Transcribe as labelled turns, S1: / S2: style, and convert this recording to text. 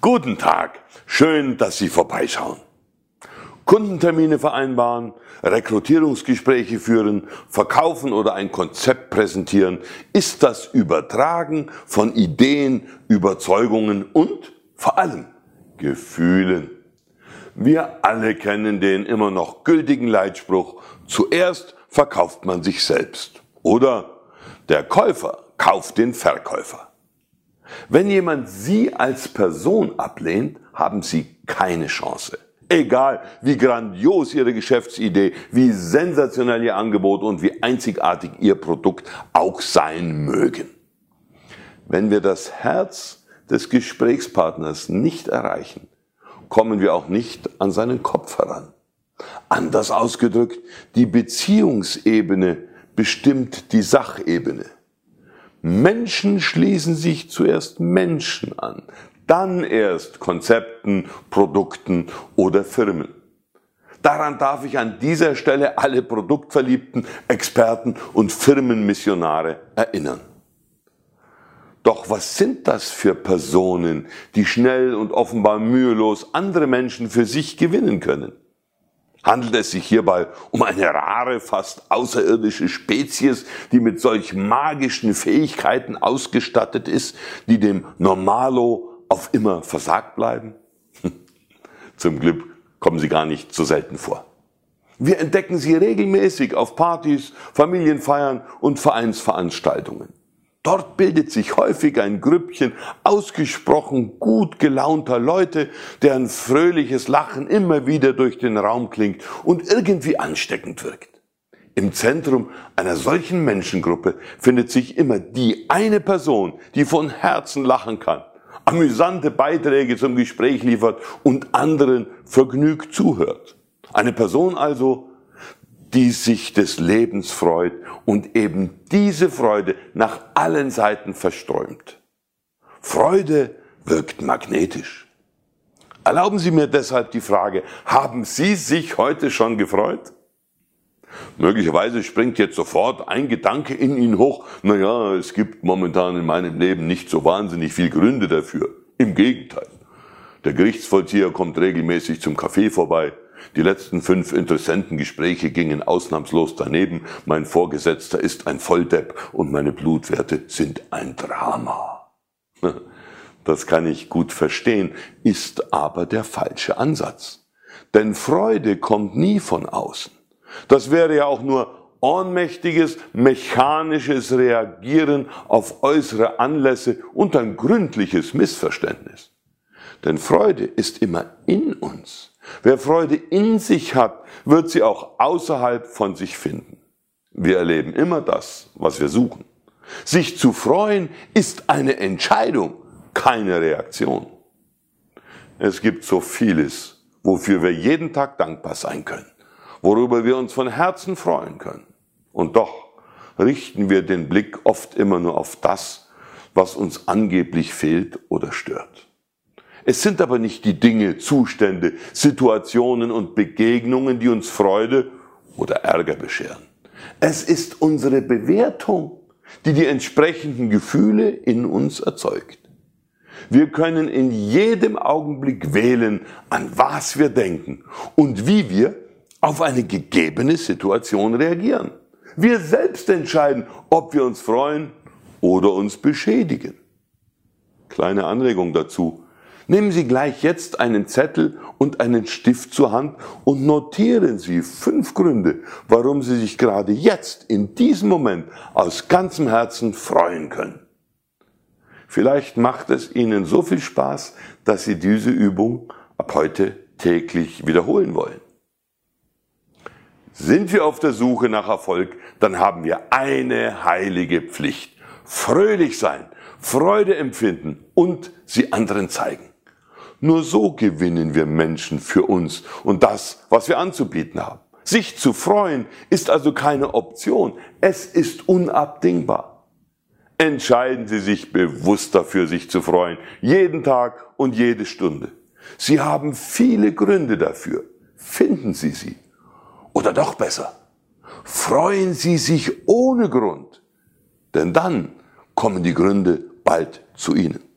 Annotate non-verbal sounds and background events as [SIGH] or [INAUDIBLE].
S1: Guten Tag, schön, dass Sie vorbeischauen. Kundentermine vereinbaren, Rekrutierungsgespräche führen, verkaufen oder ein Konzept präsentieren, ist das Übertragen von Ideen, Überzeugungen und vor allem Gefühlen. Wir alle kennen den immer noch gültigen Leitspruch, zuerst verkauft man sich selbst. Oder der Käufer kauft den Verkäufer. Wenn jemand Sie als Person ablehnt, haben Sie keine Chance. Egal, wie grandios Ihre Geschäftsidee, wie sensationell Ihr Angebot und wie einzigartig Ihr Produkt auch sein mögen. Wenn wir das Herz des Gesprächspartners nicht erreichen, kommen wir auch nicht an seinen Kopf heran. Anders ausgedrückt, die Beziehungsebene bestimmt die Sachebene. Menschen schließen sich zuerst Menschen an, dann erst Konzepten, Produkten oder Firmen. Daran darf ich an dieser Stelle alle Produktverliebten, Experten und Firmenmissionare erinnern. Doch was sind das für Personen, die schnell und offenbar mühelos andere Menschen für sich gewinnen können? Handelt es sich hierbei um eine rare, fast außerirdische Spezies, die mit solch magischen Fähigkeiten ausgestattet ist, die dem Normalo auf immer versagt bleiben? [LAUGHS] Zum Glück kommen sie gar nicht so selten vor. Wir entdecken sie regelmäßig auf Partys, Familienfeiern und Vereinsveranstaltungen. Dort bildet sich häufig ein Grüppchen ausgesprochen gut gelaunter Leute, deren fröhliches Lachen immer wieder durch den Raum klingt und irgendwie ansteckend wirkt. Im Zentrum einer solchen Menschengruppe findet sich immer die eine Person, die von Herzen lachen kann, amüsante Beiträge zum Gespräch liefert und anderen vergnügt zuhört. Eine Person also, die sich des Lebens freut und eben diese Freude nach allen Seiten verströmt. Freude wirkt magnetisch. Erlauben Sie mir deshalb die Frage, haben Sie sich heute schon gefreut? Möglicherweise springt jetzt sofort ein Gedanke in Ihnen hoch, naja, es gibt momentan in meinem Leben nicht so wahnsinnig viel Gründe dafür. Im Gegenteil. Der Gerichtsvollzieher kommt regelmäßig zum Café vorbei, die letzten fünf interessanten Gespräche gingen ausnahmslos daneben. Mein Vorgesetzter ist ein Volldepp und meine Blutwerte sind ein Drama. [LAUGHS] Das kann ich gut verstehen, ist aber der falsche Ansatz. Denn Freude kommt nie von außen. Das wäre ja auch nur ohnmächtiges, mechanisches Reagieren auf äußere Anlässe und ein gründliches Missverständnis. Denn Freude ist immer in uns. Wer Freude in sich hat, wird sie auch außerhalb von sich finden. Wir erleben immer das, was wir suchen. Sich zu freuen ist eine Entscheidung, keine Reaktion. Es gibt so vieles, wofür wir jeden Tag dankbar sein können, worüber wir uns von Herzen freuen können. Und doch richten wir den Blick oft immer nur auf das, was uns angeblich fehlt oder stört. Es sind aber nicht die Dinge, Zustände, Situationen und Begegnungen, die uns Freude oder Ärger bescheren. Es ist unsere Bewertung, die die entsprechenden Gefühle in uns erzeugt. Wir können in jedem Augenblick wählen, an was wir denken und wie wir auf eine gegebene Situation reagieren. Wir selbst entscheiden, ob wir uns freuen oder uns beschädigen. Kleine Anregung dazu. Nehmen Sie gleich jetzt einen Zettel und einen Stift zur Hand und notieren Sie fünf Gründe, warum Sie sich gerade jetzt, in diesem Moment, aus ganzem Herzen freuen können. Vielleicht macht es Ihnen so viel Spaß, dass Sie diese Übung ab heute täglich wiederholen wollen. Sind wir auf der Suche nach Erfolg, dann haben wir eine heilige Pflicht. Fröhlich sein, Freude empfinden und sie anderen zeigen. Nur so gewinnen wir Menschen für uns und das, was wir anzubieten haben. Sich zu freuen ist also keine Option. Es ist unabdingbar. Entscheiden Sie sich bewusst dafür, sich zu freuen. Jeden Tag und jede Stunde. Sie haben viele Gründe dafür. Finden Sie sie. Oder doch besser. Freuen Sie sich ohne Grund. Denn dann kommen die Gründe bald zu Ihnen.